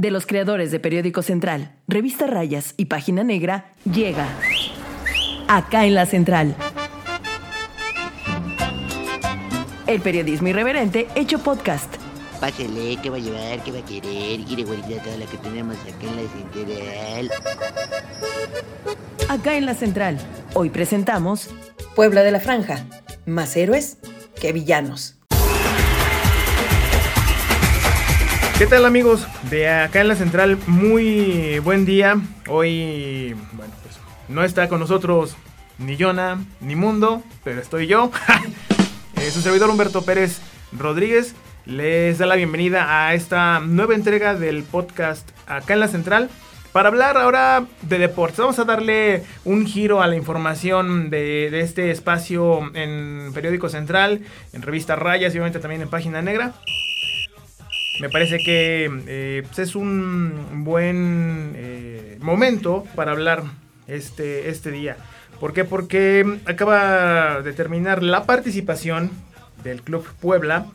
de los creadores de Periódico Central, Revista Rayas y Página Negra, llega acá en la Central. El periodismo irreverente hecho podcast. Pásele, ¿qué va a llevar? ¿Qué va a querer? Quiere guardar toda la que tenemos acá en la central. Acá en la Central. Hoy presentamos Puebla de la Franja. Más héroes que villanos. ¿Qué tal amigos? De acá en la central, muy buen día. Hoy, bueno, pues no está con nosotros ni Yona, ni Mundo, pero estoy yo. Eh, su servidor Humberto Pérez Rodríguez les da la bienvenida a esta nueva entrega del podcast acá en la central. Para hablar ahora de deportes, vamos a darle un giro a la información de, de este espacio en Periódico Central, en Revista Rayas y obviamente también en Página Negra. Me parece que eh, pues, es un buen eh, momento para hablar este, este día. ¿Por qué? Porque acaba de terminar la participación del Club Puebla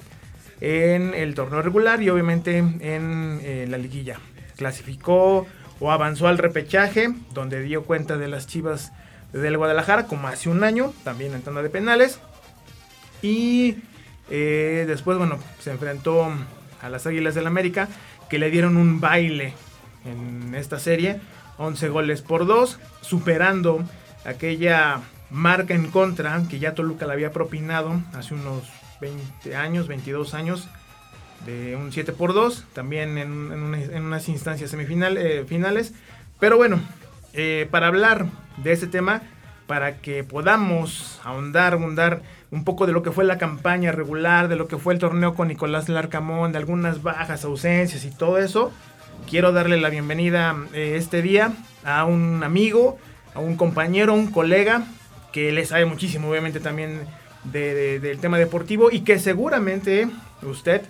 en el torneo regular y obviamente en eh, la liguilla. Clasificó o avanzó al repechaje, donde dio cuenta de las Chivas del Guadalajara, como hace un año, también en tanda de penales. Y después, bueno, se enfrentó a las Águilas del América, que le dieron un baile en esta serie, 11 goles por 2, superando aquella marca en contra que ya Toluca le había propinado hace unos 20 años, 22 años, de un 7 por 2, también en, unas instancias semifinales. Eh. Pero bueno, eh, para hablar de ese tema, para que podamos ahondar, abundar un poco de lo que fue la campaña regular, de lo que fue el torneo con Nicolás Larcamón, de algunas bajas, ausencias y todo eso. Quiero darle la bienvenida eh, este día a un amigo, a un compañero, un colega que le sabe muchísimo, obviamente también del tema deportivo y que seguramente usted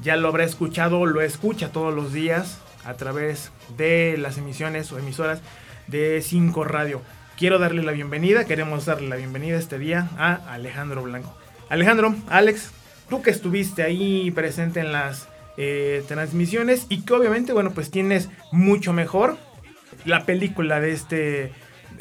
ya lo habrá escuchado, lo escucha todos los días a través de las emisiones o emisoras de 5 Radio quiero darle la bienvenida, queremos darle la bienvenida este día a Alejandro Blanco. Alejandro, Alex, tú que estuviste ahí presente en las eh, transmisiones y que obviamente, bueno, pues tienes mucho mejor la película de este,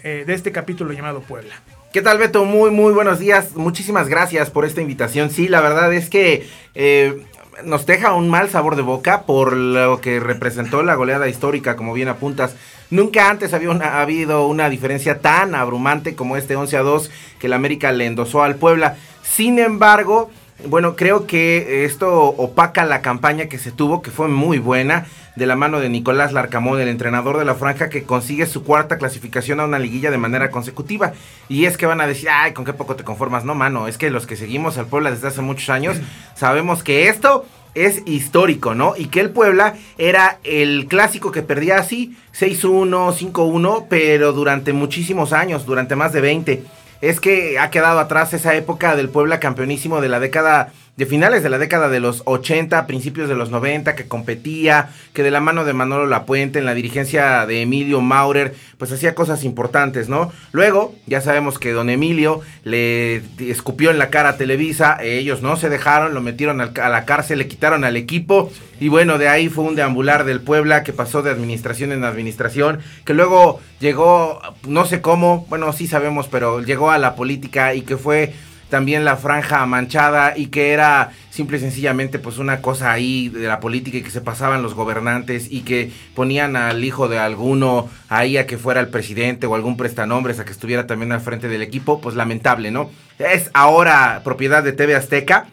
eh, de este capítulo llamado Puebla. ¿Qué tal Beto? Muy, muy buenos días. Muchísimas gracias por esta invitación. Sí, la verdad es que eh, nos deja un mal sabor de boca por lo que representó la goleada histórica, como bien apuntas Nunca antes había habido una diferencia tan abrumante como este 11 a 2 que el América le endosó al Puebla. Sin embargo, bueno, creo que esto opaca la campaña que se tuvo, que fue muy buena, de la mano de Nicolás Larcamón, el entrenador de la franja, que consigue su cuarta clasificación a una liguilla de manera consecutiva. Y es que van a decir, ay, con qué poco te conformas. No, mano, es que los que seguimos al Puebla desde hace muchos años, sabemos que esto es histórico, ¿no? Y que el Puebla era el clásico que perdía así, 6-1, 5-1, pero durante muchísimos años, durante más de 20. Es que ha quedado atrás esa época del Puebla campeonísimo de la década de finales de la década de los 80, principios de los 90, que competía, que de la mano de Manolo Lapuente, en la dirigencia de Emilio Maurer, pues hacía cosas importantes, ¿no? Luego, ya sabemos que don Emilio le escupió en la cara a Televisa, ellos no se dejaron, lo metieron a la cárcel, le quitaron al equipo, y bueno, de ahí fue un deambular del Puebla que pasó de administración en administración, que luego llegó, no sé cómo, bueno, sí sabemos, pero llegó a la política y que fue también la franja manchada y que era simple y sencillamente pues una cosa ahí de la política y que se pasaban los gobernantes y que ponían al hijo de alguno ahí a que fuera el presidente o algún prestanombres a que estuviera también al frente del equipo, pues lamentable, ¿no? Es ahora propiedad de TV Azteca,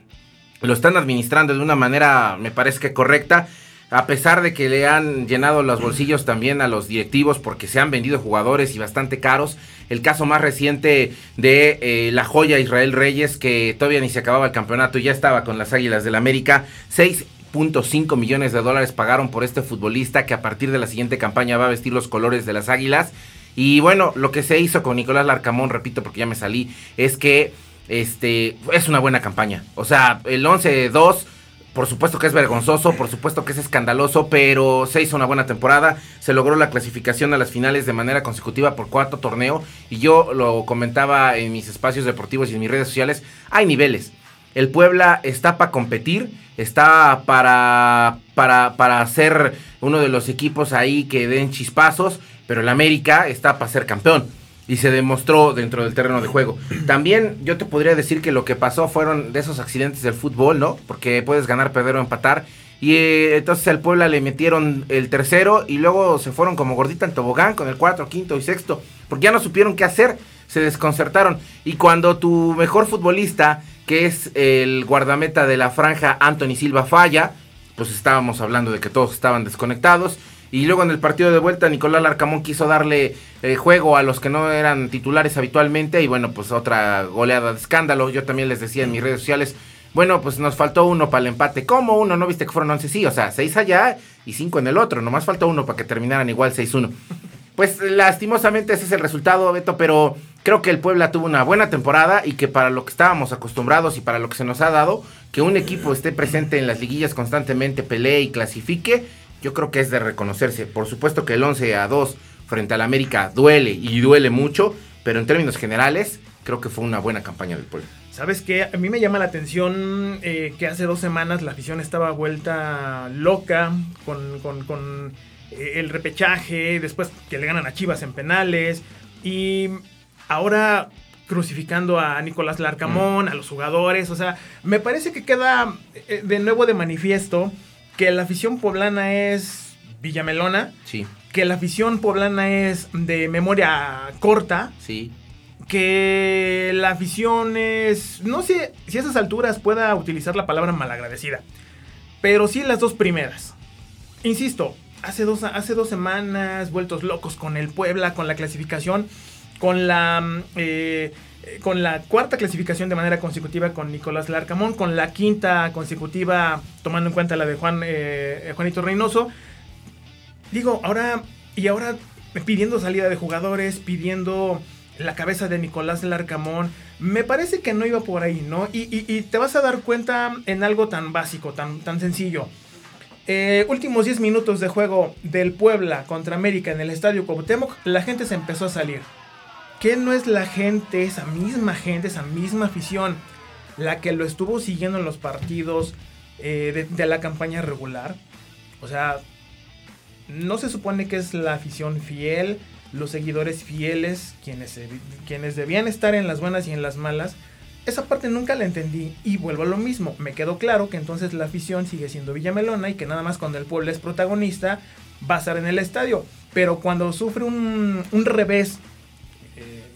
lo están administrando de una manera me parece que correcta a pesar de que le han llenado los bolsillos también a los directivos porque se han vendido jugadores y bastante caros. El caso más reciente de eh, la joya Israel Reyes, que todavía ni se acababa el campeonato y ya estaba con las Águilas del América. 6.5 millones de dólares pagaron por este futbolista que a partir de la siguiente campaña va a vestir los colores de las Águilas. Y bueno, lo que se hizo con Nicolás Larcamón, repito porque ya me salí, es que este es una buena campaña. O sea, el 11-2 por supuesto que es vergonzoso, por supuesto que es escandaloso, pero se hizo una buena temporada. Se logró la clasificación a las finales de manera consecutiva por cuarto torneo. Y yo lo comentaba en mis espacios deportivos y en mis redes sociales. Hay niveles. El Puebla está para competir está para, para, para ser uno de los equipos ahí que den chispazos, pero el América está para ser campeón. Y se demostró dentro del terreno de juego. También yo te podría decir que lo que pasó fueron de esos accidentes del fútbol, ¿no? Porque puedes ganar, perder o empatar. Y eh, entonces al Puebla le metieron el tercero y luego se fueron como gordita en tobogán con el cuarto, quinto y sexto. Porque ya no supieron qué hacer, se desconcertaron. Y cuando tu mejor futbolista, que es el guardameta de la franja Anthony Silva, falla, pues estábamos hablando de que todos estaban desconectados. Y luego en el partido de vuelta Nicolás Larcamón quiso darle eh, juego a los que no eran titulares habitualmente y bueno, pues otra goleada de escándalo. Yo también les decía en mis redes sociales, bueno, pues nos faltó uno para el empate. ¿Cómo uno? ¿No viste que fueron 11? Sí, o sea, 6 allá y 5 en el otro. Nomás faltó uno para que terminaran igual 6-1. Pues lastimosamente ese es el resultado, Beto, pero creo que el Puebla tuvo una buena temporada y que para lo que estábamos acostumbrados y para lo que se nos ha dado, que un equipo esté presente en las liguillas constantemente, pelee y clasifique, yo creo que es de reconocerse. Por supuesto que el 11 a 2 frente al América duele y duele mucho, pero en términos generales creo que fue una buena campaña del pueblo. ¿Sabes qué? A mí me llama la atención eh, que hace dos semanas la afición estaba vuelta loca con, con, con eh, el repechaje, después que le ganan a Chivas en penales y ahora crucificando a Nicolás Larcamón, mm. a los jugadores, o sea, me parece que queda eh, de nuevo de manifiesto que la afición poblana es Villamelona. Sí. Que la afición poblana es de memoria corta. Sí. Que la afición es. No sé si a esas alturas pueda utilizar la palabra malagradecida. Pero sí las dos primeras. Insisto, hace dos, hace dos semanas, vueltos locos con el Puebla, con la clasificación, con la. Mm, eh, eh, con la cuarta clasificación de manera consecutiva con Nicolás Larcamón, con la quinta consecutiva tomando en cuenta la de Juan eh, Juanito Reynoso. Digo, ahora y ahora pidiendo salida de jugadores, pidiendo la cabeza de Nicolás Larcamón, me parece que no iba por ahí, ¿no? Y, te vas a dar cuenta en algo tan básico, tan, tan sencillo. Eh, últimos 10 minutos de juego del Puebla contra América en el Estadio Cuauhtémoc, la gente se empezó a salir. ¿Qué no es la gente, esa misma gente, esa misma afición, la que lo estuvo siguiendo en los partidos eh, de, la campaña regular? O sea, no se supone que es la afición fiel, los seguidores fieles, quienes, quienes debían estar en las buenas y en las malas. Esa parte nunca la entendí y vuelvo a lo mismo. Me quedó claro que entonces la afición sigue siendo Villamelona y que nada más cuando el pueblo es protagonista va a estar en el estadio. Pero cuando sufre un, un revés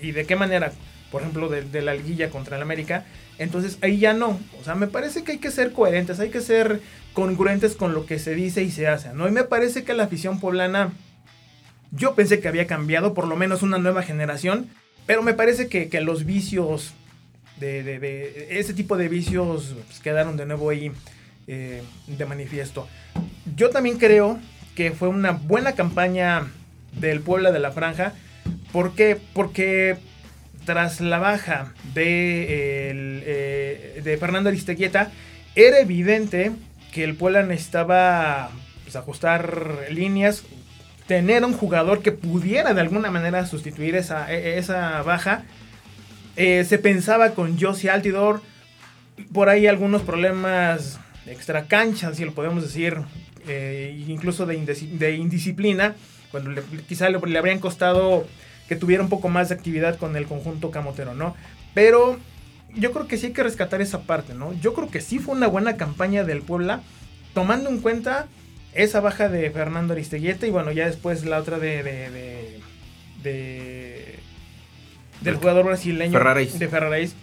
y de qué manera, por ejemplo, de, la liguilla contra el América, entonces ahí ya no. O sea, me parece que hay que ser coherentes, hay que ser congruentes con lo que se dice y se hace, ¿no? Y me parece que la afición poblana, yo pensé que había cambiado, por lo menos una nueva generación, pero me parece que, los vicios, de, ese tipo de vicios pues, quedaron de nuevo ahí eh, de manifiesto. Yo también creo que fue una buena campaña del Puebla de la Franja ¿Por qué? Porque tras la baja de, eh, de Fernando Aristeguieta, era evidente que el Puebla necesitaba pues, ajustar líneas, tener un jugador que pudiera de alguna manera sustituir esa, e, esa baja. Eh, se pensaba con Josie Altidor, por ahí algunos problemas extra cancha, si lo podemos decir, eh, incluso de, indisciplina, cuando quizá le, le habrían costado que tuviera un poco más de actividad con el conjunto camotero, ¿no? Pero yo creo que sí hay que rescatar esa parte, ¿no? Yo creo que sí fue una buena campaña del Puebla, tomando en cuenta esa baja de Fernando Aristeguieta y bueno, ya después la otra de, de, de, del jugador brasileño de Ferraréis.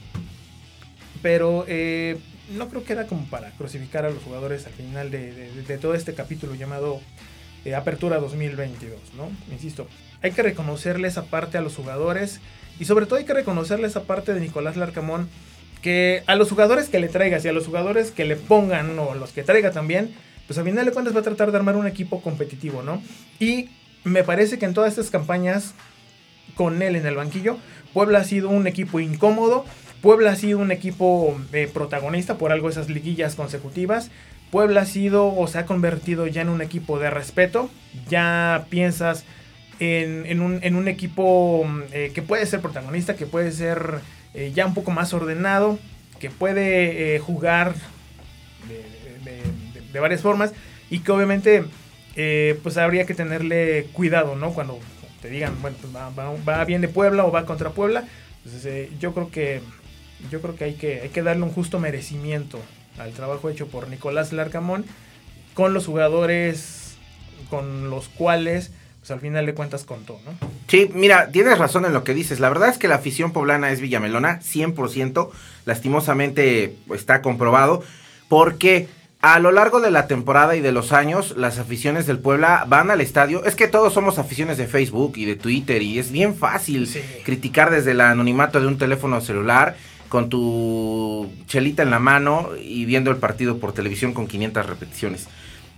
Pero eh, no creo que era como para crucificar a los jugadores al final de, todo este capítulo llamado eh, Apertura 2022, ¿no? Insisto, hay que reconocerle esa parte a los jugadores y sobre todo hay que reconocerle esa parte de Nicolás Larcamón que a los jugadores que le traigas y a los jugadores que le pongan o los que traiga también, pues a final de cuentas va a tratar de armar un equipo competitivo, ¿no? Y me parece que en todas estas campañas con él en el banquillo, Puebla ha sido un equipo incómodo, Puebla ha sido un equipo eh, protagonista por algo esas liguillas consecutivas. Puebla ha sido o se ha convertido ya en un equipo de respeto. Ya piensas en, un, equipo mm, eh, que puede ser protagonista, que puede ser eh, ya un poco más ordenado, que puede eh, jugar de, varias formas y que obviamente pues habría que tenerle cuidado, ¿no? Cuando te digan, bueno, pues va, va- va bien de Puebla o va contra Puebla, pues, eh, yo creo que yo creo que hay que hay que darle un justo merecimiento al trabajo hecho por Nicolás Larcamón con los jugadores con los cuales pues al final de cuentas contó, ¿no? Sí, mira, tienes razón en lo que dices. La verdad es que la afición poblana es Villamelona, 100%. Lastimosamente está comprobado. Porque a lo largo de la temporada y de los años, las aficiones del Puebla van al estadio. Es que todos somos aficiones de Facebook y de Twitter. Y es bien fácil Sí. criticar desde el anonimato de un teléfono celular con tu chelita en la mano y viendo el partido por televisión con 500 repeticiones.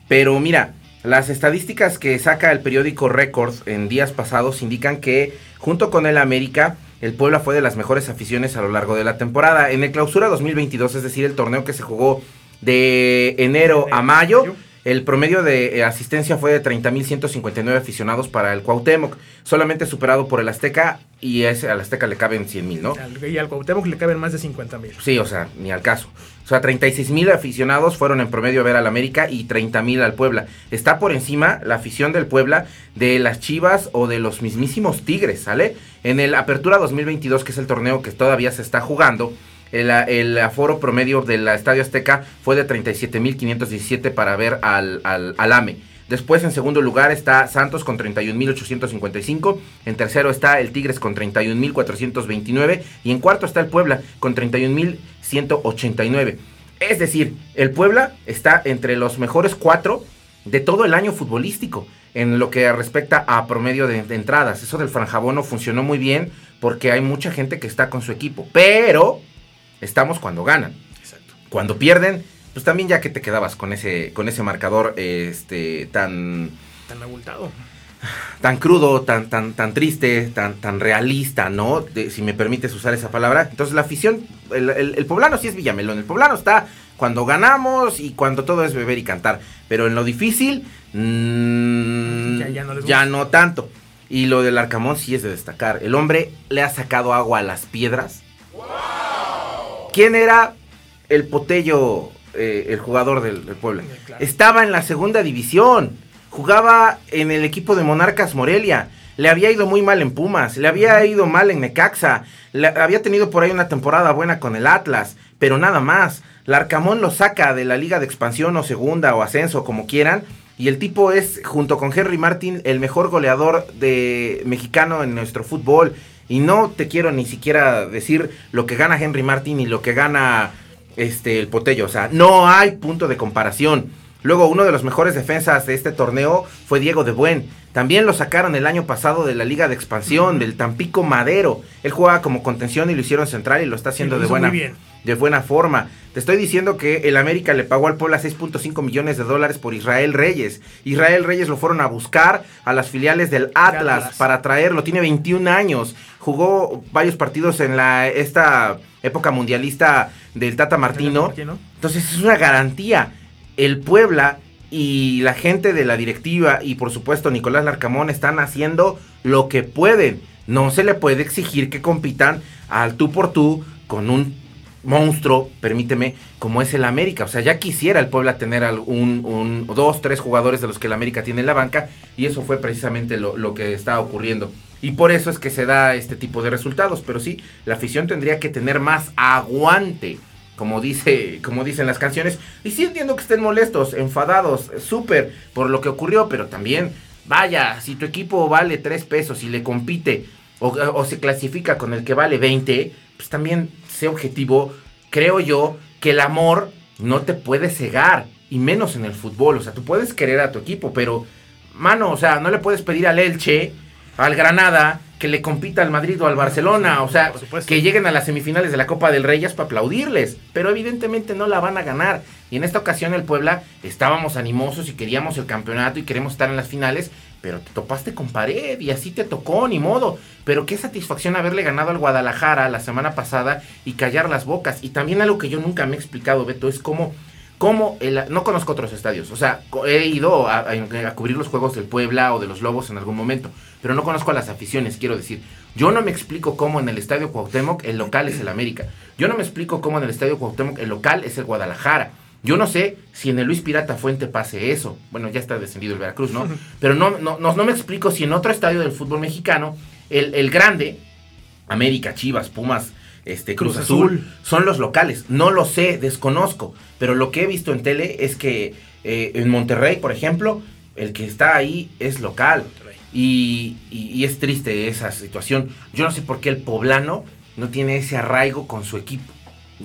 Pero mira, las estadísticas que saca el periódico Record en días pasados indican que junto con el América, el Puebla fue de las mejores aficiones a lo largo de la temporada. En el clausura 2022, es decir, el torneo que se jugó de enero a mayo, el promedio de eh, asistencia fue de 30.159 aficionados para el Cuauhtémoc, solamente superado por el Azteca y ese, al Azteca le caben 100.000, ¿no? Y al Cuauhtémoc le caben más de 50 mil. Sí, o sea, ni al caso. O sea, 36 mil aficionados fueron en promedio a ver al América y 30 mil al Puebla. Está por encima la afición del Puebla de las Chivas o de los mismísimos Tigres, ¿sale? En el Apertura 2022, que es el torneo que todavía se está jugando, el, el aforo promedio del Estadio Azteca fue de 37.517 para ver al, al, al AME. Después en segundo lugar está Santos con 31.855. En tercero está el Tigres con 31.429. Y en cuarto está el Puebla con 31.189. Es decir, el Puebla está entre los mejores cuatro de todo el año futbolístico en lo que respecta a promedio de, de entradas. Eso del franjabono funcionó muy bien porque hay mucha gente que está con su equipo. Pero estamos cuando ganan. Exacto. Cuando pierden, pues también ya que te quedabas con ese, con ese marcador este, tan, Tan abultado. tan crudo, tan, tan, tan triste, tan, tan realista, ¿no? De- si me permites usar esa palabra. Entonces la afición, el, el- el poblano sí es Villamelón. El poblano está cuando ganamos y cuando todo es beber y cantar. Pero en lo difícil, mm, Ya- ya no ya no tanto. Y lo del Arcamón sí es de destacar. El hombre le ha sacado agua a las piedras. ¿Quién era el Potello, eh, el jugador del, del Puebla? Claro. Estaba en la segunda división. Jugaba en el equipo de Monarcas Morelia. Le había ido muy mal en Pumas. Le había ido mal en Necaxa. le- había tenido por ahí una temporada buena con el Atlas. Pero nada más. Larcamón lo saca de la liga de expansión o segunda o ascenso, como quieran. Y el tipo es, junto con Henry Martin, el mejor goleador de mexicano en nuestro fútbol. Y no te quiero ni siquiera decir lo que gana Henry Martin y lo que gana este el Potello. O sea, no hay punto de comparación. Luego, uno de los mejores defensas de este torneo fue Diego de Buen. También lo sacaron el año pasado de la Liga de Expansión, del Tampico Madero. Él jugaba como contención y lo hicieron central y lo está haciendo lo de buena muy bien. De buena forma. Te estoy diciendo que el América le pagó al Puebla 6.5 millones de dólares por Israel Reyes. Israel Reyes lo fueron a buscar a las filiales del Atlas, Atlas. para traerlo. Tiene 21 años. Jugó varios partidos en la esta época mundialista del Tata Martino. Martino. Entonces es una garantía. El Puebla y la gente de la directiva y por supuesto Nicolás Larcamón están haciendo lo que pueden. No se le puede exigir que compitan al tú por tú con un monstruo, permíteme, como es el América. O sea, ya quisiera el Puebla tener algún, un, dos, tres jugadores de los que el América tiene en la banca y eso fue precisamente lo, que está ocurriendo. Y por eso es que se da este tipo de resultados. Pero sí, la afición tendría que tener más aguante como dice, como dicen las canciones. Y sí entiendo que estén molestos, enfadados, súper por lo que ocurrió, pero también, vaya, si tu equipo vale 3 pesos y le compite o, o se clasifica con el que vale 20, pues también sé objetivo. Creo yo que el amor no te puede cegar, y menos en el fútbol. O sea, tú puedes querer a tu equipo, pero, mano, o sea, no le puedes pedir al Elche, al Granada, que le compita al Madrid o al Barcelona. O sea, que lleguen a las semifinales de la Copa del Rey es para aplaudirles, pero evidentemente no la van a ganar. Y en esta ocasión el Puebla estábamos animosos y queríamos el campeonato y queremos estar en las finales, pero te topaste con pared y así te tocó, ni modo. Pero qué satisfacción haberle ganado al Guadalajara la semana pasada y callar las bocas. Y también algo que yo nunca me he explicado, Beto, es cómo... cómo el- no conozco otros estadios, o sea, he ido a, a- a cubrir los juegos del Puebla o de los Lobos en algún momento, pero no conozco a las aficiones, quiero decir. Yo no me explico cómo en el Estadio Cuauhtémoc el local es el América. Yo no me explico cómo en el Estadio Cuauhtémoc el local es el Guadalajara. Yo no sé si en el Luis Pirata Fuente pase eso. Bueno, ya está descendido el Veracruz, ¿no? Pero no, no, no, no me explico si en otro estadio del fútbol mexicano, el, el grande, América, Chivas, Pumas, este, Cruz, Cruz Azul, Azul. son los locales. No lo sé, desconozco. Pero lo que he visto en tele es que eh, en Monterrey, por ejemplo, el que está ahí es local. Y, y- y es triste esa situación. Yo no sé por qué el poblano no tiene ese arraigo con su equipo.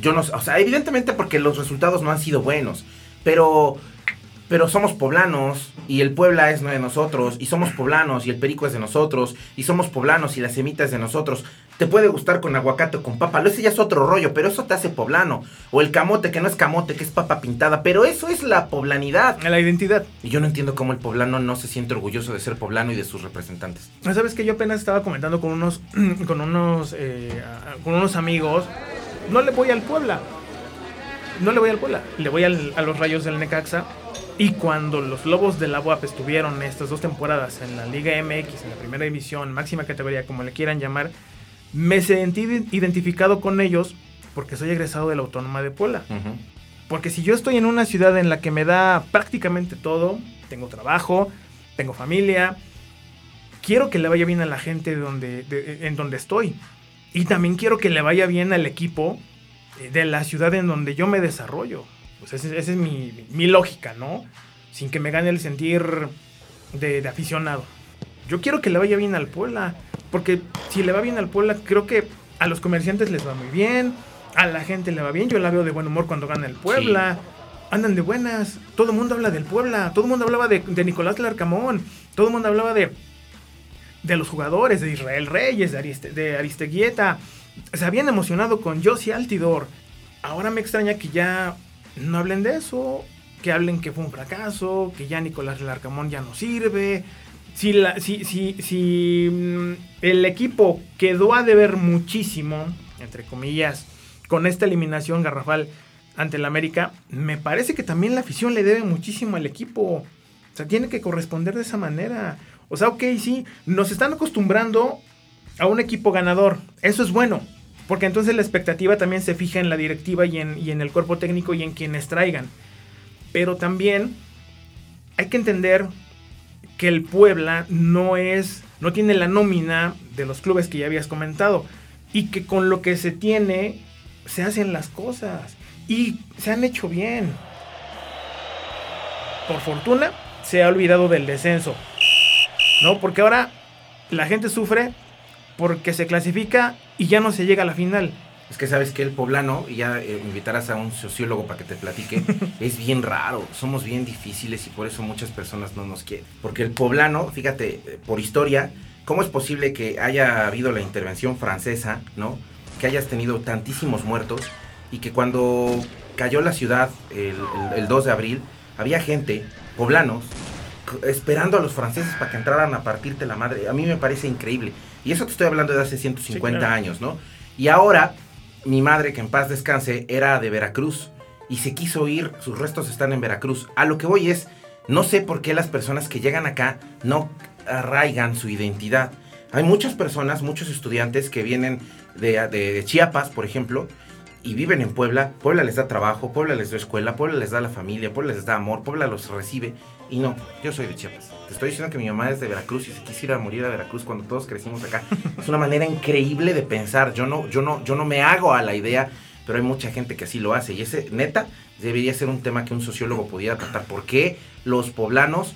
Yo no sé, o sea, evidentemente porque los resultados no han sido buenos. Pero, pero somos poblanos y el Puebla es de nosotros. Y somos poblanos y el Perico es de nosotros. Y somos poblanos y la semita es de nosotros. Te puede gustar con aguacate o con papa. Ese ya es otro rollo, pero eso te hace poblano. O el camote, que no es camote, que es papa pintada. Pero eso es la poblanidad. La identidad. Y yo no entiendo cómo el poblano no se siente orgulloso de ser poblano y de sus representantes. Sabes que yo apenas estaba comentando con unos, con unos, eh, con unos amigos. No le voy al Puebla. No le voy al Puebla. Le voy al- a los Rayos del Necaxa. Y cuando los Lobos de la UAP estuvieron estas dos temporadas en la Liga MX, en la primera división, máxima categoría, como le quieran llamar, me sentí ide- identificado con ellos porque soy egresado de la Autónoma de Puebla. Porque si yo estoy en una ciudad en la que me da prácticamente todo, tengo trabajo, tengo familia, quiero que le vaya bien a la gente de donde, de- en donde estoy. Y también quiero que le vaya bien al equipo eh, de la ciudad en donde yo me desarrollo. Pues esa es, esa es mi, mi lógica, ¿no? Sin que me gane el sentir de, de aficionado. Yo quiero que le vaya bien al Puebla. Porque si le va bien al Puebla, creo que a los comerciantes les va muy bien. A la gente le va bien. Yo la veo de buen humor cuando gana el Puebla. Andan de buenas. Todo el mundo habla del Puebla. Todo el mundo hablaba de, de Nicolás Larcamón. Todo el mundo hablaba de, de los jugadores, de Israel Reyes, de, Ariste, de Aristeguieta. Se habían emocionado con Josie Altidor. Ahora me extraña que ya no hablen de eso. Que hablen que fue un fracaso. Que ya Nicolás Larcamón ya no sirve. Si, la, si, si, si mm, el equipo quedó a deber muchísimo, entre comillas, con esta eliminación garrafal ante el América, me parece que también la afición le debe muchísimo al equipo. O sea, tiene que corresponder de esa manera. O sea, ok, sí, nos están acostumbrando a un equipo ganador. Eso es bueno. Porque entonces la expectativa también se fija en la directiva y en, y en el cuerpo técnico y en quienes traigan. Pero también hay que entender que el Puebla no es, no tiene la nómina de los clubes que ya habías comentado. Y que con lo que se tiene, se hacen las cosas. Y se han hecho bien. Por fortuna, se ha olvidado del descenso. ¿No? Porque ahora la gente sufre porque se clasifica y ya no se llega a la final. Es que sabes que el poblano, y ya eh, invitarás a un sociólogo para que te platique, es bien raro, somos bien difíciles y por eso muchas personas no nos quieren. Porque el poblano, fíjate, eh, por historia, ¿cómo es posible que haya habido la intervención francesa, ¿no? Que hayas tenido tantísimos muertos y que cuando cayó la ciudad el, el- el 2 de abril, había gente, poblanos, esperando a los franceses para que entraran a partirte la madre. A mí me parece increíble. Y eso te estoy hablando de hace 150 claro. años, ¿no? Y ahora, mi madre, que en paz descanse, era de Veracruz y se quiso ir, sus restos están en Veracruz. A lo que voy es, no sé por qué las personas que llegan acá no arraigan su identidad. Hay muchas personas, muchos estudiantes que vienen de, de- de Chiapas, por ejemplo, y viven en Puebla. Puebla les da trabajo, Puebla les da escuela, Puebla les da la familia, Puebla les da amor, Puebla los recibe. Y no, yo soy de Chiapas. Te estoy diciendo que mi mamá es de Veracruz y se quisiera morir a Veracruz cuando todos crecimos acá. Es una manera increíble de pensar. Yo no, yo no, yo no me hago a la idea, pero hay mucha gente que así lo hace. Y ese, neta, debería ser un tema que un sociólogo pudiera tratar. ¿Por qué los poblanos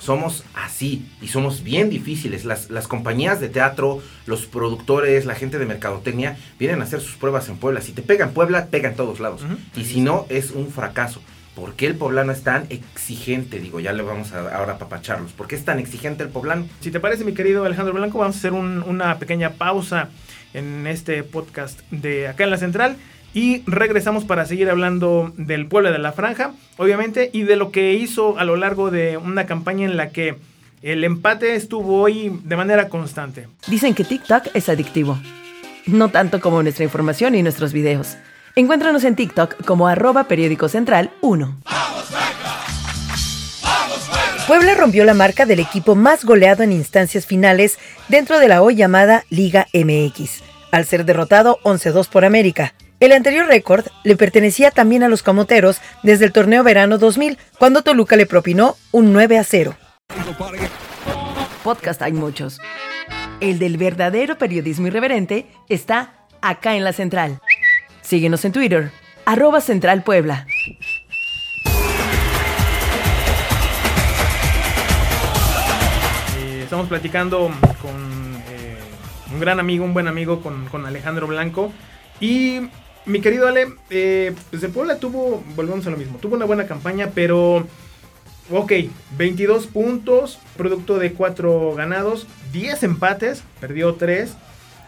somos así y somos bien difíciles. Las, las compañías de teatro, los productores, la gente de mercadotecnia vienen a hacer sus pruebas en Puebla. Si te pega en Puebla, pega en todos lados. Y si no, es un fracaso. ¿Por qué el poblano es tan exigente? Digo, ya le vamos a ahora a papacharlos. ¿Por qué es tan exigente el poblano? Si te parece, mi querido Alejandro Blanco, vamos a hacer un- una pequeña pausa en este podcast de acá en la central y regresamos para seguir hablando del pueblo de la franja, obviamente, y de lo que hizo a lo largo de una campaña en la que el empate estuvo hoy de manera constante. Dicen que TikTok es adictivo. No tanto como nuestra información y nuestros videos. Encuéntranos en TikTok como arroba periódico central 1. Puebla rompió la marca del equipo más goleado en instancias finales dentro de la hoy llamada Liga MX, al ser derrotado 11-2 por América. El anterior récord le pertenecía también a los camoteros desde el torneo verano 2000, cuando Toluca le propinó un 9 a 0. Podcast hay muchos. El del verdadero periodismo irreverente está acá en la central. Síguenos en Twitter, arroba Central Puebla. Eh, estamos platicando con eh, un gran amigo, un buen amigo, con, con Alejandro Blanco. Y mi querido Ale, eh, pues el Puebla tuvo, volvemos a lo mismo, tuvo una buena campaña, pero... Ok, 22 puntos, producto de 4 ganados, 10 empates, perdió 3.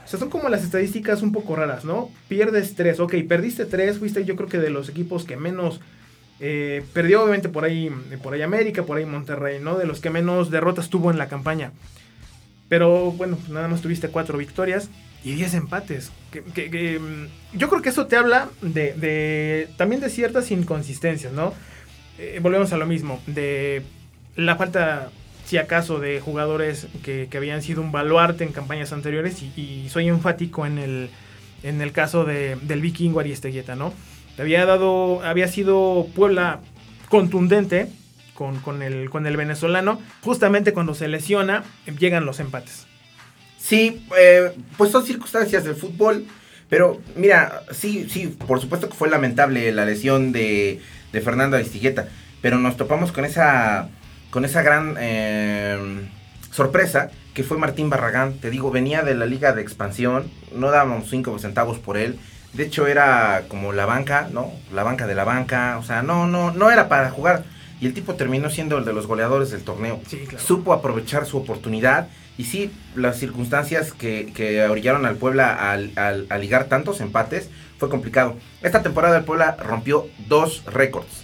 O sea, son como las estadísticas un poco raras, ¿no? Pierdes 3, ok, perdiste 3, fuiste yo creo que de los equipos que menos eh, perdió obviamente por ahí, por ahí América, por ahí Monterrey, ¿no? De los que menos derrotas tuvo en la campaña. Pero bueno, nada más tuviste 4 victorias y 10 empates. Que, mm, yo creo que eso te habla de, de- también de ciertas inconsistencias, ¿no? Eh, volvemos a lo mismo, de la falta, si acaso, de jugadores que, que habían sido un baluarte en campañas anteriores y, soy enfático en el, en el caso de, del vikingo Aristeguieta, ¿no? Había dado, había sido Puebla contundente con, con el, con el venezolano, justamente cuando se lesiona, llegan los empates. Sí, eh, pues son circunstancias del fútbol. Pero mira, sí, sí, por supuesto que fue lamentable la lesión de, de Fernando Aristigueta. Pero nos topamos con esa, con esa gran eh, sorpresa que fue Martín Barragán. Te digo, venía de la liga de expansión. No dábamos cinco centavos por él. De hecho, era como la banca, ¿no? La banca de la banca. O sea, no, no, no era para jugar. Y el tipo terminó siendo el de los goleadores del torneo. Sí, claro. Supo aprovechar su oportunidad. Y sí, las circunstancias que, que orillaron al Puebla a ligar tantos empates fue complicado. Esta temporada el Puebla rompió dos récords.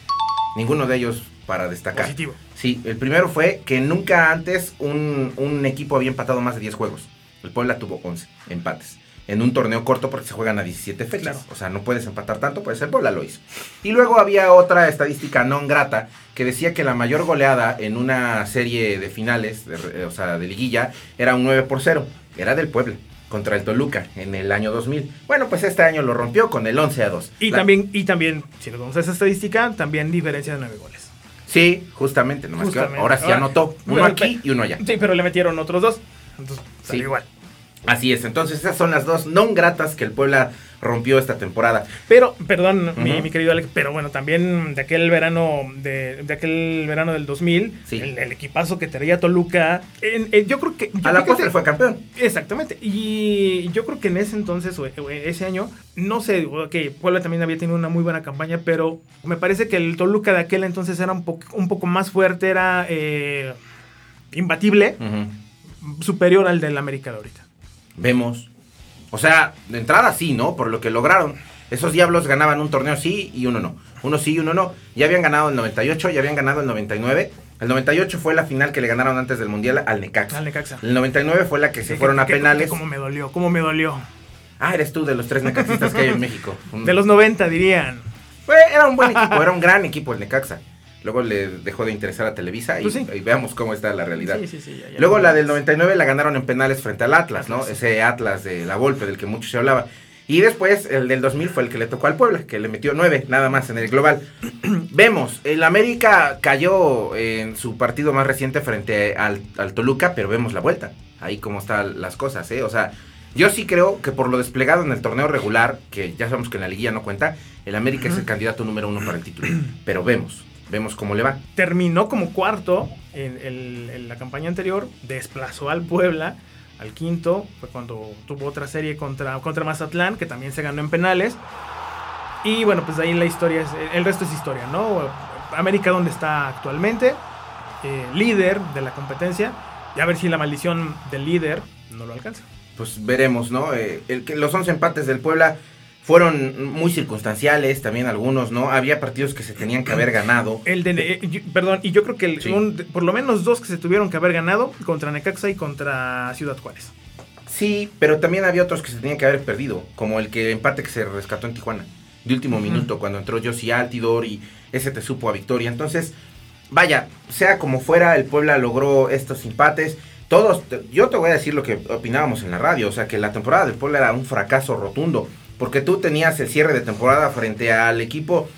Ninguno de ellos para destacar. Positivo. Sí, el primero fue que nunca antes un, un equipo había empatado más de 10 juegos. El Puebla tuvo 11 empates. En un torneo corto porque se juegan a 17 fechas. Claro. O sea, no puedes empatar tanto, pues el Puebla lo hizo. Y luego había otra estadística no grata que decía que la mayor goleada en una serie de finales, de o sea, de liguilla, era un 9 por 0. Era del Puebla contra el Toluca en el año 2000. Bueno, pues este año lo rompió con el 11 a 2. Y La- también, y también, si nos vamos a esa estadística, también diferencia de 9 goles. Sí, justamente, nomás que ahora sí anotó. Uno Bueno, aquí y uno allá. Sí, pero le metieron otros dos. Entonces, salió Sí. igual. Así es, entonces esas son las dos non gratas que el Puebla rompió esta temporada. Pero, perdón, mi, querido Alex, pero bueno, también de aquel verano de, de aquel verano del 2000, Sí. el, el equipazo que traía Toluca, en- en- yo creo que... yo A la postre fue campeón. Exactamente. Y yo creo que en ese entonces, o ese año, no sé, ok, Puebla también había tenido una muy buena campaña, pero me parece que el Toluca de aquel entonces era un, po- un poco más fuerte, era eh, imbatible, superior al del América de ahorita. Vemos. O sea, de entrada sí, ¿no? Por lo que lograron. Esos diablos ganaban un torneo sí y uno no. Uno sí y uno no. Ya habían ganado el 98, ya habían ganado el 99. El 98 fue la final que le ganaron antes del Mundial al Necaxa. Al Necaxa. El 99 fue la que se Que- fueron a que- penales. que Cómo me dolió, cómo me dolió. Ah, eres tú de los tres necaxistas que hay en México. De los 90 dirían. Fue- era un buen equipo, era un gran equipo el Necaxa. Luego le dejó de interesar a Televisa y, Pues sí. y veamos cómo está la realidad. Sí, sí, sí, ya- ya Luego la del vimos. 99 la ganaron en penales frente al Atlas, ¿no? Ese Atlas de la Volpe del que mucho se hablaba. Y después el del 2000 fue el que le tocó al Puebla, que le metió 9 nada más en el global. vemos, el América cayó en su partido más reciente frente al, al Toluca, pero vemos la vuelta. Ahí cómo están las cosas, ¿eh? O sea, yo sí creo que por lo desplegado en el torneo regular, que ya sabemos que en la liguilla no cuenta, el América es el candidato número uno para el título. Pero vemos, vemos cómo le va. terminó como cuarto en, el- en la campaña anterior, desplazó al Puebla al quinto, fue cuando tuvo otra serie contra, contra Mazatlán, que también se ganó en penales. Y bueno, pues ahí la historia es, el resto es historia, ¿no? América donde está actualmente, eh, líder de la competencia, y a ver si la maldición del líder no lo alcanza. pues veremos, ¿no? Eh, el los 11 empates del Puebla fueron muy circunstanciales, también algunos, ¿no? Había partidos que se tenían que haber ganado. El de, eh, perdón, y yo creo que el- Sí. un- por lo menos dos que se tuvieron que haber ganado contra Necaxa y contra Ciudad Juárez. Sí, pero también había otros que se tenían que haber perdido, como el que empate que se rescató en Tijuana, de último minuto, cuando entró Josie Altidor y ese te supo a victoria. Entonces, vaya, sea como fuera, el Puebla logró estos empates. Todos, yo te voy a decir lo que opinábamos en la radio, o sea que la temporada del Puebla era un fracaso rotundo. Porque tú tenías el cierre de temporada frente al equipo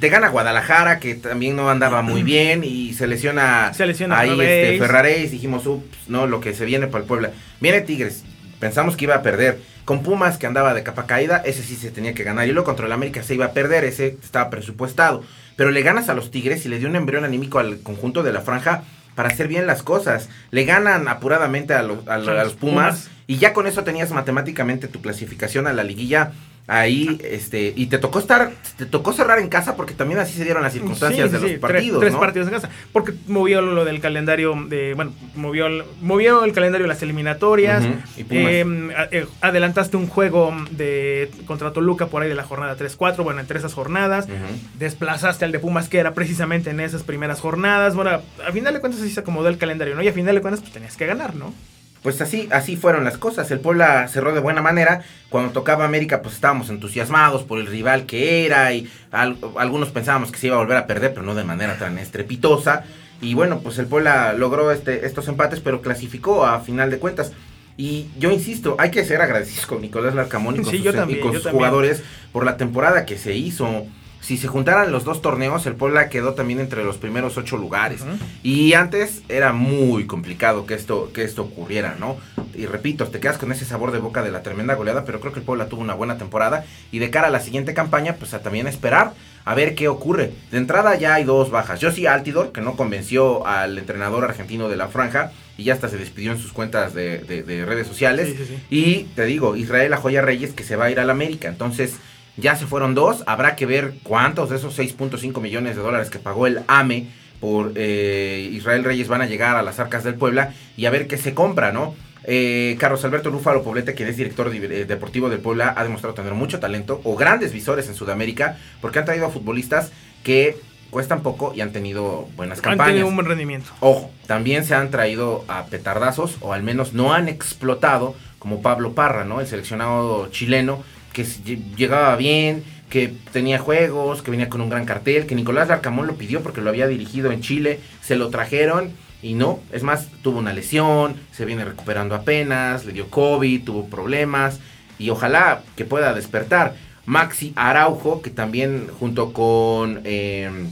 te gana Guadalajara, que también no andaba muy bien, y se lesiona, Se lesiona ahí este, Ferraréis, dijimos, ups, no, lo que se viene para el Puebla. Viene Tigres, pensamos que iba a perder. Con Pumas, que andaba de capa caída, ese sí se tenía que ganar. Y luego contra el América se iba a perder, ese estaba presupuestado. Pero le ganas a los Tigres y le dio un embrión anímico al conjunto de la franja para hacer bien las cosas. Le ganan apuradamente a los, a los- a los Pumas, Pumas. y ya con eso tenías matemáticamente tu clasificación a la liguilla ahí, este, y te tocó estar, te tocó cerrar en casa porque también así se dieron las circunstancias Sí, de sí, los partidos, Tres, partidos en casa. Porque movió lo del calendario de. Bueno, movió el, movió el calendario de las eliminatorias. Pumas. Eh, adelantaste un juego de contra Toluca por ahí de la jornada 3-4. Bueno, entre esas jornadas. Desplazaste al de Pumas, que era precisamente en esas primeras jornadas. Bueno, a final de cuentas así se acomodó el calendario, ¿no? Y a final de cuentas, pues tenías que ganar, ¿no? Pues así, así fueron las cosas. El Puebla cerró de buena manera. Cuando tocaba América, pues estábamos entusiasmados por el rival que era. Y al- algunos pensábamos que se iba a volver a perder, pero no de manera tan estrepitosa. Y bueno, pues el Puebla logró este, estos empates, pero clasificó a final de cuentas. Y yo insisto, hay que ser agradecidos con Nicolás Larcamón y con Sí, sus, yo y con sus jugadores por la temporada que se hizo. Si se juntaran los dos torneos, el Puebla quedó también entre los primeros ocho lugares. Y antes era muy complicado que esto, que esto ocurriera, ¿no? Y repito, te quedas con ese sabor de boca de la tremenda goleada, pero creo que el Puebla tuvo una buena temporada. Y de cara a la siguiente campaña, pues a también esperar a ver qué ocurre. De entrada ya hay dos bajas. Yo sí Altidor, que no convenció al entrenador argentino de la franja y ya hasta se despidió en sus cuentas de, de- de redes sociales. Sí, sí, sí. Y te digo, Israel Joya Reyes que se va a ir al América. Entonces, ya se fueron dos. Habrá que ver cuántos de esos 6.5 millones de dólares que pagó el AME por eh, Israel Reyes van a llegar a las arcas del Puebla y a ver qué se compra, ¿no? Eh, Carlos Alberto Lúfalo Poblete, quien es director de- eh, deportivo del Puebla, ha demostrado tener mucho talento o grandes visores en Sudamérica porque han traído a futbolistas que cuestan poco y han tenido buenas Han campañas. tenido un buen rendimiento. Ojo, también se han traído a petardazos, o al menos no han explotado, como Pablo Parra, ¿no? El seleccionado chileno, que llegaba bien, que tenía juegos, que venía con un gran cartel, que Nicolás Larcamón lo pidió porque lo había dirigido en Chile, se lo trajeron y no, es más, tuvo una lesión, se viene recuperando apenas, le dio COVID, tuvo problemas y ojalá que pueda despertar. Maxi Araujo, que también junto con... em,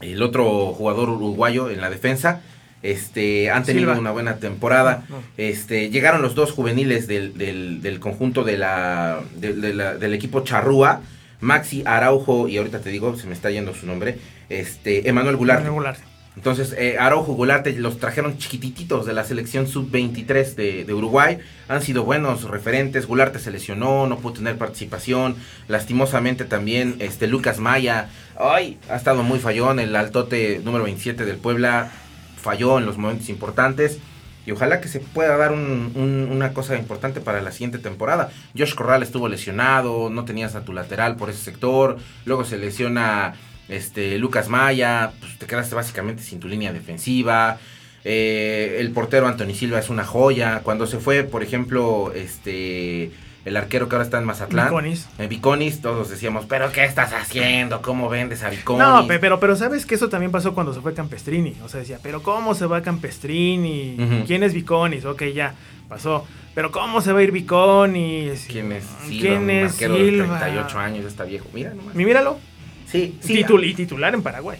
el otro jugador uruguayo en la defensa. Este, han tenido Silva. una buena temporada. No. Este, llegaron los dos juveniles del, del- del conjunto de la, de- de la- del equipo Charrúa. Maxi Araujo, y ahorita te digo, se me está yendo su nombre, este, Emanuel Goulart. Entonces, eh, Araujo, Golarte los trajeron chiquititos de la selección sub-23 de, de Uruguay. Han sido buenos referentes. Gularte se lesionó, no pudo tener participación. Lastimosamente también este Lucas Maya, ay, ha estado muy fallón. El altote número 27 del Puebla falló en los momentos importantes. Y ojalá que se pueda dar un- un- una cosa importante para la siguiente temporada. Josh Corral estuvo lesionado, no tenías a tu lateral por ese sector. Luego se lesiona este Lucas Maya, pues te quedaste básicamente sin tu línea defensiva. Eh, el portero Anthony Silva es una joya. Cuando se fue, por ejemplo, este el arquero que ahora está en Mazatlán, Viconis. eh, Viconis, todos decíamos, pero ¿qué estás haciendo? ¿Cómo vendes a Viconis? No, pe- pero, pero sabes que eso también pasó cuando se fue Campestrini. O sea, decía, pero ¿cómo se va Campestrini? ¿Quién es Viconis? Ok, ya, pasó. Pero ¿cómo se va a ir Viconis? ¿Quién es Silva? ¿Quién un es arquero Silva? de 38 años, está viejo. Mira nomás. Mi- Míralo. Sí, sí. Titul- y titular en Paraguay.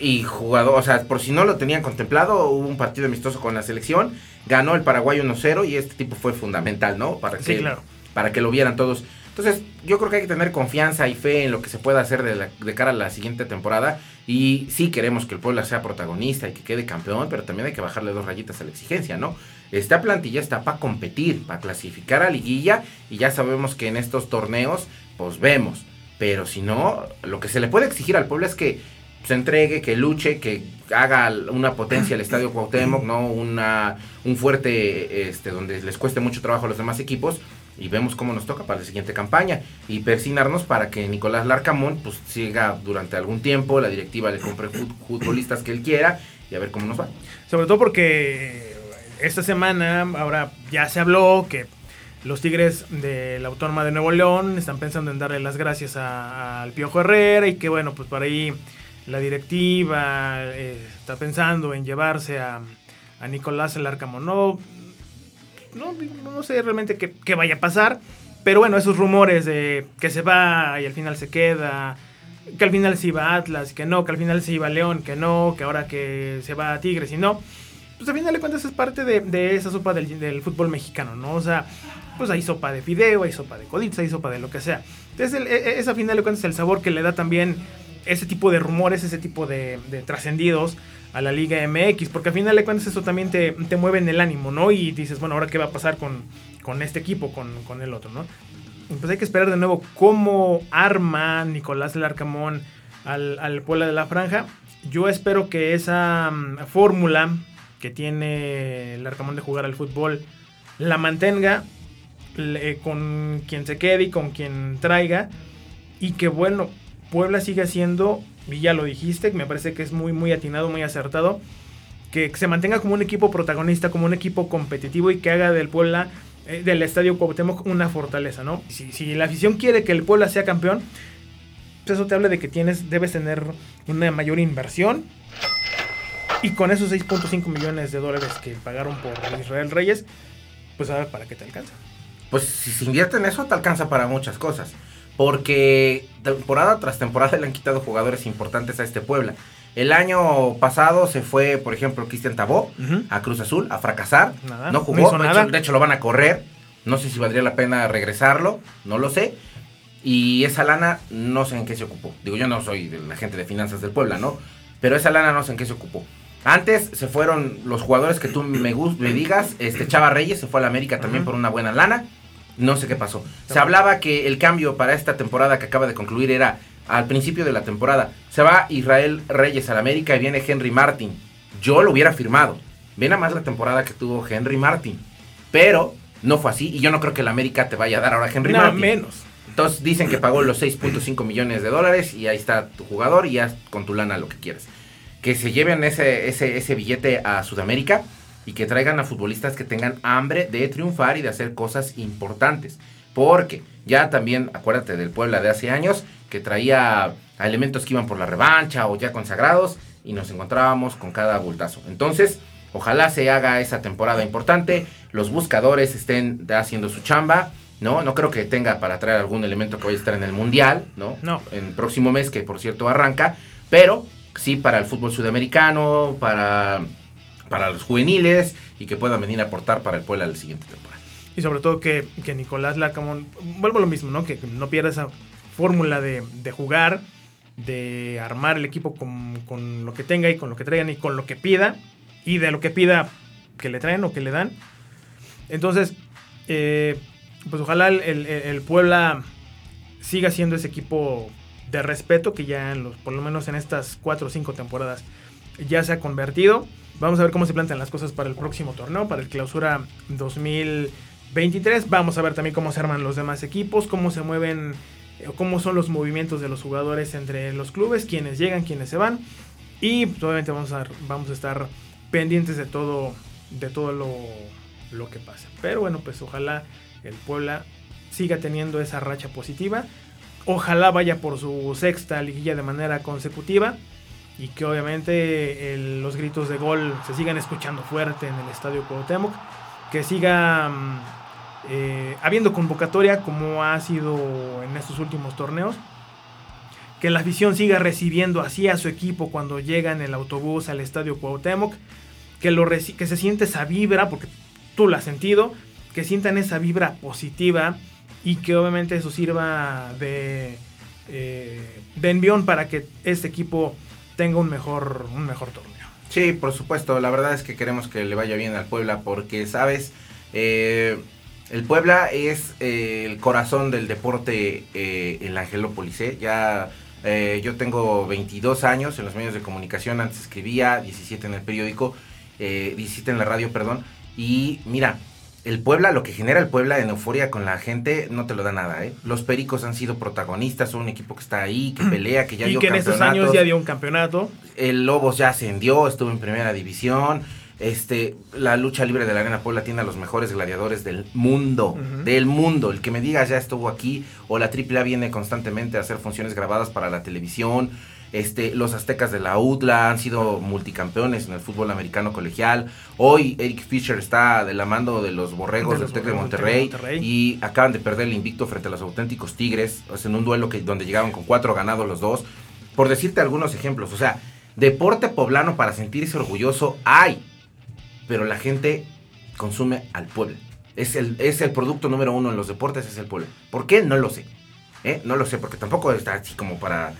y jugador, o sea, por si no lo tenían contemplado, hubo un partido amistoso con la selección, ganó el Paraguay 1-0 y este tipo fue fundamental, ¿no? Para Sí, que, claro. Para que lo vieran todos. Entonces, yo creo que hay que tener confianza y fe en lo que se pueda hacer de, la- de cara a la siguiente temporada. Y sí queremos que el Puebla sea protagonista y que quede campeón, pero también hay que bajarle dos rayitas a la exigencia, ¿no? Esta plantilla está para competir, para clasificar a liguilla y ya sabemos que en estos torneos, pues vemos. Pero si no, lo que se le puede exigir al Puebla es que se entregue, que luche, que haga una potencia al Estadio Cuauhtémoc, ¿no? Una, un fuerte, este, donde les cueste mucho trabajo a los demás equipos y vemos cómo nos toca para la siguiente campaña y persinarnos para que Nicolás Larcamón pues siga durante algún tiempo, la directiva le compre fut- futbolistas que él quiera y a ver cómo nos va. Sobre todo porque esta semana ahora ya se habló que los Tigres de la Autónoma de Nuevo León están pensando en darle las gracias al Piojo Herrera y que bueno, pues por ahí la directiva eh, está pensando en llevarse a, Nicolás Larcamón. No, no, no sé realmente qué, qué vaya a pasar. Pero bueno, esos rumores de que se va y al final se queda, que al final se iba a Atlas, que no, que al final se iba a León, que no, que ahora que se va a Tigres y no. Pues al final de cuentas es parte de, de esa sopa del, del fútbol mexicano, ¿no? O sea, pues hay sopa de fideo, hay sopa de coditos, hay sopa de lo que sea. Entonces, el, e- ese a final de cuentas es el sabor que le da también ese tipo de rumores, ese tipo de, de trascendidos a la Liga MX, porque al final de cuentas eso también te, te mueve en el ánimo, ¿no? Y dices, bueno, ahora qué va a pasar con, con este equipo, con, con el otro, ¿no? Pues hay que esperar de nuevo cómo arma Nicolás Larcamón al, al Puebla de la Franja. Yo espero que esa mm, fórmula que tiene el Arcamón de jugar al fútbol la mantenga le- con quien se quede y con quien traiga. Y que bueno, Puebla sigue siendo, y ya lo dijiste, me parece que es muy, muy atinado, muy acertado. Que se mantenga como un equipo protagonista, como un equipo competitivo y que haga del Puebla, eh, del Estadio Cuauhtémoc, una fortaleza, ¿no? Si, si la afición quiere que el Puebla sea campeón, pues eso te habla de que tienes, debes tener una mayor inversión. Y con esos 6.5 millones de dólares que pagaron por Israel Reyes, pues a ver para qué te alcanza. Pues si se invierte en eso, te alcanza para muchas cosas. Porque temporada tras temporada le han quitado jugadores importantes a este Puebla. El año pasado se fue, por ejemplo, Cristian Tabó a Cruz Azul a fracasar. Nada, no jugó. de, nada. Hecho, de hecho, lo van a correr. No sé si valdría la pena regresarlo. No lo sé. Y esa lana no sé en qué se ocupó. Digo, yo no soy de la gente de finanzas del Puebla, ¿no? Pero esa lana no sé en qué se ocupó. Antes se fueron los jugadores que tú me, me digas. Este Chava Reyes se fue a la América también por una buena lana. No sé qué pasó. Se hablaba que el cambio para esta temporada que acaba de concluir era al principio de la temporada. Se va Israel Reyes a la América y viene Henry Martin. Yo lo hubiera firmado. Ven a más la temporada que tuvo Henry Martin. Pero no fue así y yo no creo que la América te vaya a dar ahora Henry Nada Martin. menos. Entonces dicen que pagó los 6.5 millones de dólares y ahí está tu jugador y haz con tu lana lo que quieras. Que se lleven ese, ese, ese billete a Sudamérica y que traigan a futbolistas que tengan hambre de triunfar y de hacer cosas importantes. Porque ya también, acuérdate del Puebla de hace años, que traía a elementos que iban por la revancha o ya consagrados y nos encontrábamos con cada bultazo. Entonces, ojalá se haga esa temporada importante, los buscadores estén haciendo su chamba, ¿no? No creo que tenga para traer algún elemento que vaya a estar en el Mundial, ¿no? No. En el próximo mes, que por cierto arranca, pero sí para el fútbol sudamericano, para, para los juveniles y que puedan venir a aportar para el Puebla la siguiente temporada. Y sobre todo que, que Nicolás Larcamón, vuelvo a lo mismo, ¿no? Que no pierda esa fórmula de, de jugar, de armar el equipo con, con lo que tenga y con lo que traigan y con lo que pida. Y de lo que pida que le traen o que le dan. Entonces, eh, pues ojalá el, el- el Puebla siga siendo ese equipo de respeto que ya en los, por lo menos en estas cuatro o cinco temporadas ya se ha convertido. Vamos a ver cómo se plantean las cosas para el próximo torneo, para el clausura 2023. Vamos a ver también cómo se arman los demás equipos, cómo se mueven, eh, cómo son los movimientos de los jugadores entre los clubes, quiénes llegan, quiénes se van. Y pues, obviamente vamos a, vamos a estar pendientes de todo, de todo lo, lo que pasa. Pero bueno, pues ojalá el Puebla siga teniendo esa racha positiva. Ojalá vaya por su sexta liguilla de manera consecutiva. Y que obviamente los gritos de gol se sigan escuchando fuerte en el estadio Cuauhtémoc. Que siga mm, eh, habiendo convocatoria como ha sido en estos últimos torneos. Que la afición siga recibiendo así a su equipo cuando llega en el autobús al estadio Cuauhtémoc. Que, lo que se siente esa vibra, porque tú la has sentido. Que sientan esa vibra positiva y que obviamente eso sirva de, eh, de envión para que este equipo tenga un mejor, un mejor torneo. Sí, por supuesto. La verdad es que queremos que le vaya bien al Puebla porque, sabes, Eh, el Puebla es eh, el corazón del deporte eh, en la Angelópolis. ¿eh? Ya eh, yo tengo 22 años en los medios de comunicación. Antes escribía 17 en el periódico, eh, 17 en la radio, perdón. Y mira, el Puebla, lo que genera el Puebla en euforia con la gente, no te lo da nada, ¿eh? Los Pericos han sido protagonistas, son un equipo que está ahí, que pelea, que ya y dio que en estos años ya dio un campeonato. El Lobos ya ascendió, estuvo en primera división. Este, la lucha libre de la Arena Puebla tiene a los mejores gladiadores del mundo, del mundo. El que me diga ya estuvo aquí o la AAA viene constantemente a hacer funciones grabadas para la televisión. Este, los aztecas de la UDLA han sido multicampeones en el fútbol americano colegial. Hoy Eric Fisher está de la mando de los borregos De del los Tec de del Monterrey, Tec de Monterrey. y acaban de perder el invicto frente a los auténticos Tigres, o sea, en un duelo que, donde llegaron con cuatro ganados los dos. Por decirte algunos ejemplos, o sea, deporte poblano para sentirse orgulloso hay, pero la gente consume al pueblo. Es el, es el producto número uno en los deportes, es el pueblo. ¿Por qué? No lo sé. ¿eh? No lo sé, porque tampoco está así como para,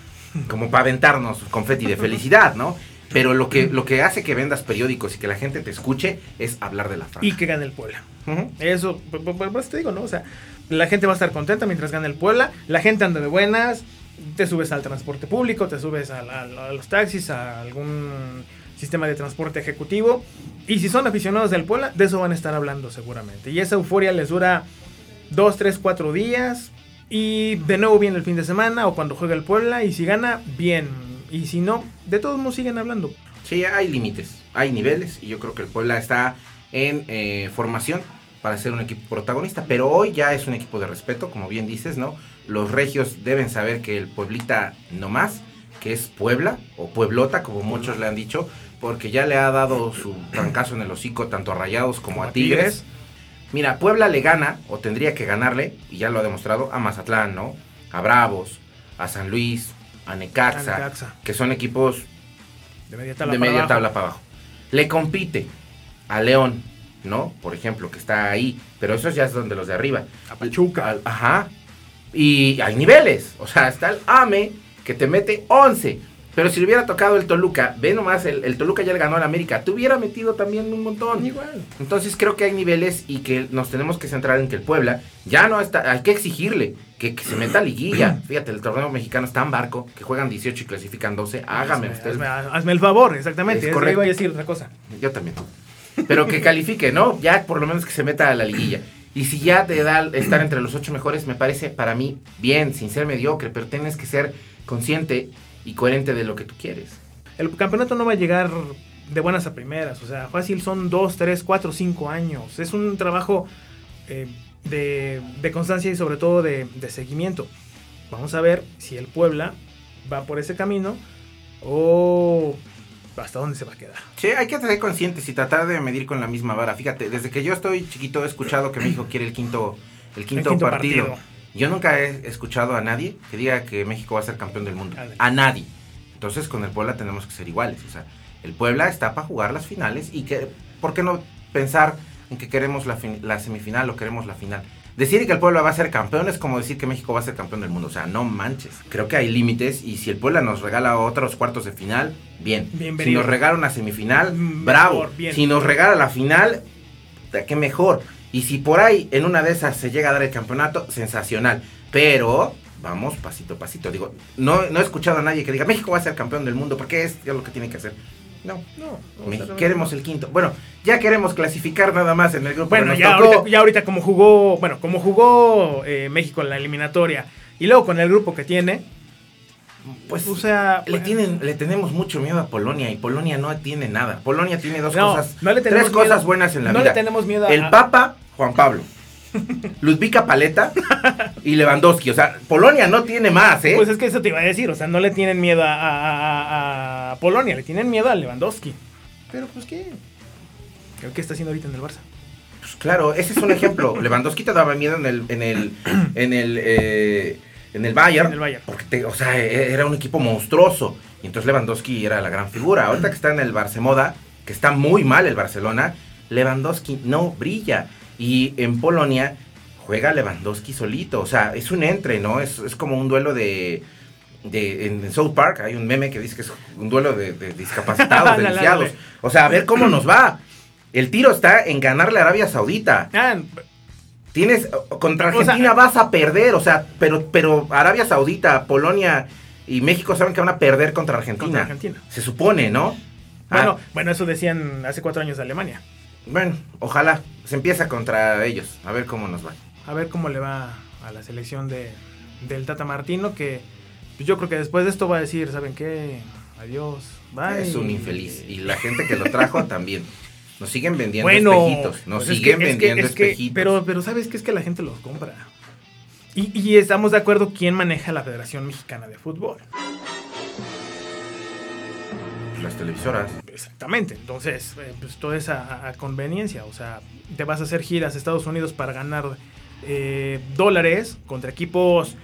como para aventarnos confeti de felicidad, ¿no? Pero lo que, lo que hace que vendas periódicos y que la gente te escuche es hablar de la franja. Y que gane el Puebla. Eso, pu- pu- pu- pues te digo, ¿no? O sea, la gente va a estar contenta mientras gane el Puebla, la gente anda de buenas, te subes al transporte público, te subes al- a, los taxis, a algún sistema de transporte ejecutivo, y si son aficionados del Puebla, de eso van a estar hablando seguramente. Y esa euforia les dura dos, tres, cuatro días, y de nuevo viene el fin de semana, o cuando juega el Puebla, y si gana, bien, y si no, de todos modos siguen hablando. Sí, hay límites, hay niveles y yo creo que el Puebla está en eh, formación para ser un equipo protagonista, pero hoy ya es un equipo de respeto, como bien dices, ¿no? Los regios deben saber que el Pueblita no más, que es Puebla o Pueblota, como muchos le han dicho, porque ya le ha dado su trancazo en el hocico tanto a Rayados como, a Tigres. Mira, Puebla le gana, o tendría que ganarle, y ya lo ha demostrado, a Mazatlán, ¿no? A Bravos, a San Luis, a Necaxa, que son equipos De media tabla de para media abajo. tabla para abajo. Le compite a León, ¿no? Por ejemplo, que está ahí, pero eso ya es donde los de arriba. A Pachuca. Ajá. Y hay niveles, o sea, está el AME que te mete 11. Pero si le hubiera tocado el Toluca, ve nomás, el, el Toluca ya le ganó al América, te hubiera metido también un montón. Igual. Entonces creo que hay niveles y que nos tenemos que centrar en que el Puebla ya no está, hay que exigirle que, que se meta a liguilla. Fíjate, el torneo mexicano está en barco, que juegan 18 y clasifican 12. Hágame hazme, usted. hazme- hazme el favor, exactamente. Es Es correcto. iba a decir otra cosa. Yo también. Pero que califique, ¿no? Ya por lo menos que se meta a la liguilla. Y si ya te da estar entre los ocho mejores, me parece para mí bien, sin ser mediocre, pero tienes que ser consciente y coherente de lo que tú quieres. El campeonato no va a llegar de buenas a primeras. O sea, fácil son dos, tres, cuatro, cinco años. Es un trabajo eh, de, de constancia y sobre todo de, de seguimiento. Vamos a ver si el Puebla va por ese camino o hasta dónde se va a quedar. Sí, hay que ser conscientes y tratar de medir con la misma vara. Fíjate, desde que yo estoy chiquito he escuchado que México quiere el quinto, el quinto, quinto partido. partido. Yo nunca he escuchado a nadie que diga que México va a ser campeón del mundo. A nadie. Entonces con el Puebla tenemos que ser iguales. O sea, el Puebla está para jugar las finales y que, ¿por qué no pensar en que queremos la, fin- la semifinal o queremos la final? Decir que el Puebla va a ser campeón es como decir que México va a ser campeón del mundo. O sea, no manches. Creo que hay límites y si el Puebla nos regala otros cuartos de final, bien. Si nos regala una semifinal, bravo. bien. Si nos regala la final, qué mejor. Y si por ahí en una de esas se llega a dar el campeonato, sensacional. Pero vamos pasito a pasito. Digo, no, no he escuchado a nadie que diga México va a ser campeón del mundo porque es lo que tiene que hacer. No, No, no, queremos el quinto. Bueno, ya queremos clasificar nada más en el grupo. Bueno, que nos ya tocó. ahorita, ya ahorita como jugó, bueno, como jugó eh, México en la eliminatoria y luego con el grupo que tiene, pues, o sea, le, bueno, tienen, le tenemos mucho miedo a Polonia y Polonia no tiene nada. Polonia tiene dos No, cosas, no le tres cosas miedo- buenas en la no vida. le tenemos miedo a- El Papa, Juan Pablo. Ludvika Paleta y Lewandowski. O sea, Polonia no tiene más, ¿eh? Pues es que eso te iba a decir, o sea, no le tienen miedo a, a- a- a Polonia, le tienen miedo a Lewandowski. Pero pues qué. ¿Qué está haciendo ahorita en el Barça? Pues claro, ese es un ejemplo. Lewandowski te daba miedo en el, en el, en el, eh, en el Bayern. En el Bayern. Porque, te- o sea, e- era un equipo monstruoso. Y entonces Lewandowski era la gran figura. Ahorita que está en el Barcemoda, que está muy mal el Barcelona, Lewandowski no brilla. Y en Polonia juega Lewandowski solito. O sea, es un entre, ¿no? Es, es como un duelo de... De, en South Park hay un meme que dice que es un duelo de, de discapacitados, de lisiados. O sea, a ver cómo nos va. El tiro está en ganarle a Arabia Saudita. Ah, Tienes contra O sea, Argentina vas a perder, o sea, pero pero Arabia Saudita, Polonia y México saben que van a perder contra Argentina. Contra Argentina. Se supone, ¿no? bueno, Ah, bueno, eso decían hace cuatro años de Alemania. Bueno, ojalá se empieza contra ellos, a ver cómo nos va. A ver cómo le va a la selección de, del Tata Martino, que yo creo que después de esto va a decir, ¿saben qué? Adiós, bye. Es un infeliz y la gente que lo trajo también. Nos siguen vendiendo Bueno, espejitos, nos pues es siguen que- es que- vendiendo es que- espejitos. pero, pero sabes que es que la gente los compra. Y, y estamos de acuerdo quién maneja la Federación Mexicana de Fútbol. Las televisoras. Exactamente, entonces, eh, pues todo es a, a conveniencia, o sea, te vas a hacer giras a Estados Unidos para ganar eh, dólares contra equipos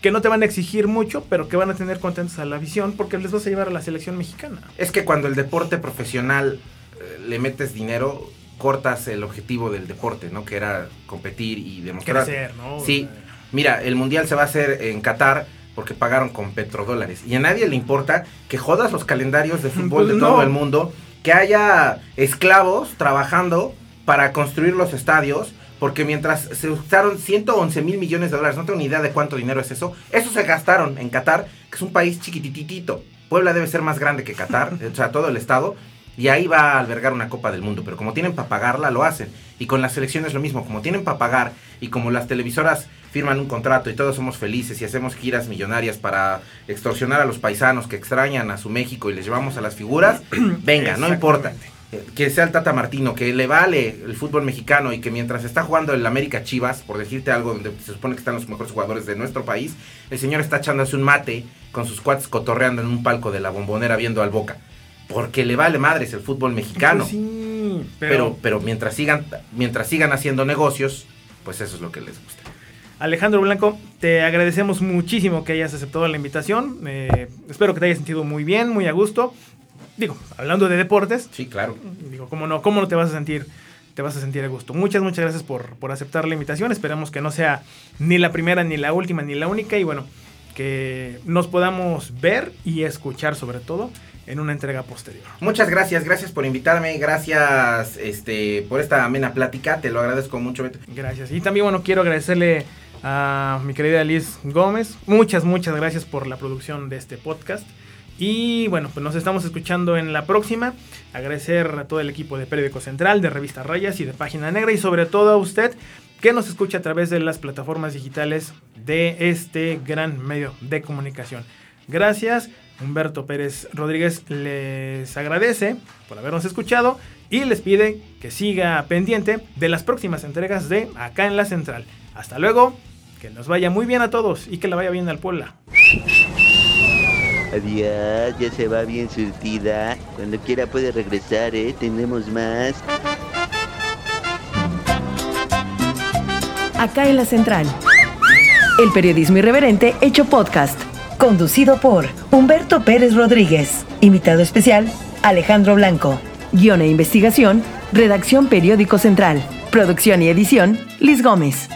que no te van a exigir mucho, pero que van a tener contentos a la visión porque les vas a llevar a la selección mexicana. Es que cuando el deporte profesional eh, le metes dinero, cortas el objetivo del deporte, ¿no? Que era competir y demostrar. Crecer, ¿no? Sí, mira, el mundial se va a hacer en Qatar porque pagaron con petrodólares. Y a nadie le importa que jodas los calendarios de fútbol Pues de no. todo el mundo, que haya esclavos trabajando para construir los estadios. Porque mientras se usaron 111 mil millones de dólares, no tengo ni idea de cuánto dinero es eso, eso se gastaron en Qatar, que es un país chiquititito. Puebla debe ser más grande que Qatar, o sea, todo el estado, y ahí va a albergar una Copa del Mundo. Pero como tienen para pagarla, lo hacen. Y con las selecciones lo mismo, como tienen para pagar y como las televisoras firman un contrato y todos somos felices y hacemos giras millonarias para extorsionar a los paisanos que extrañan a su México y les llevamos a las figuras, venga, no importa. Que sea el Tata Martino, que le vale el fútbol mexicano y que mientras está jugando el América Chivas, por decirte algo, donde se supone que están los mejores jugadores de nuestro país, el señor está echándose un mate con sus cuates cotorreando en un palco de la bombonera viendo al Boca. Porque le vale madres el fútbol mexicano. Pues sí, pero, pero, pero mientras sigan, mientras sigan haciendo negocios, pues eso es lo que les gusta. Alejandro Blanco, te agradecemos muchísimo que hayas aceptado la invitación. Eh, espero que te hayas sentido muy bien, muy a gusto. Digo, hablando de deportes, Sí, claro. digo, ¿cómo no, cómo no te vas a sentir? Te vas a sentir a gusto. Muchas, muchas gracias por, por aceptar la invitación. Esperamos que no sea ni la primera, ni la última, ni la única. Y bueno, que nos podamos ver y escuchar sobre todo en una entrega posterior. Muchas gracias, gracias por invitarme, gracias este por esta amena plática, te lo agradezco mucho. Beto. Gracias. Y también, bueno, quiero agradecerle a mi querida Liz Gómez. Muchas, muchas gracias por la producción de este podcast. Y bueno, pues nos estamos escuchando en la próxima. Agradecer a todo el equipo de Periódico Central, de Revista Rayas y de Página Negra. Y sobre todo a usted que nos escucha a través de las plataformas digitales de este gran medio de comunicación. Gracias. Humberto Pérez Rodríguez les agradece por habernos escuchado y les pide que siga pendiente de las próximas entregas de Acá en la Central. Hasta luego, que nos vaya muy bien a todos y que le vaya bien al Puebla. Adiós, ya se va bien surtida. Cuando quiera puede regresar, ¿eh? Tenemos más. Acá en la Central. El periodismo irreverente hecho podcast. Conducido por Humberto Pérez Rodríguez. Invitado especial, Alejandro Blanco. Guión e investigación, Redacción Periódico Central. Producción y edición, Liz Gómez.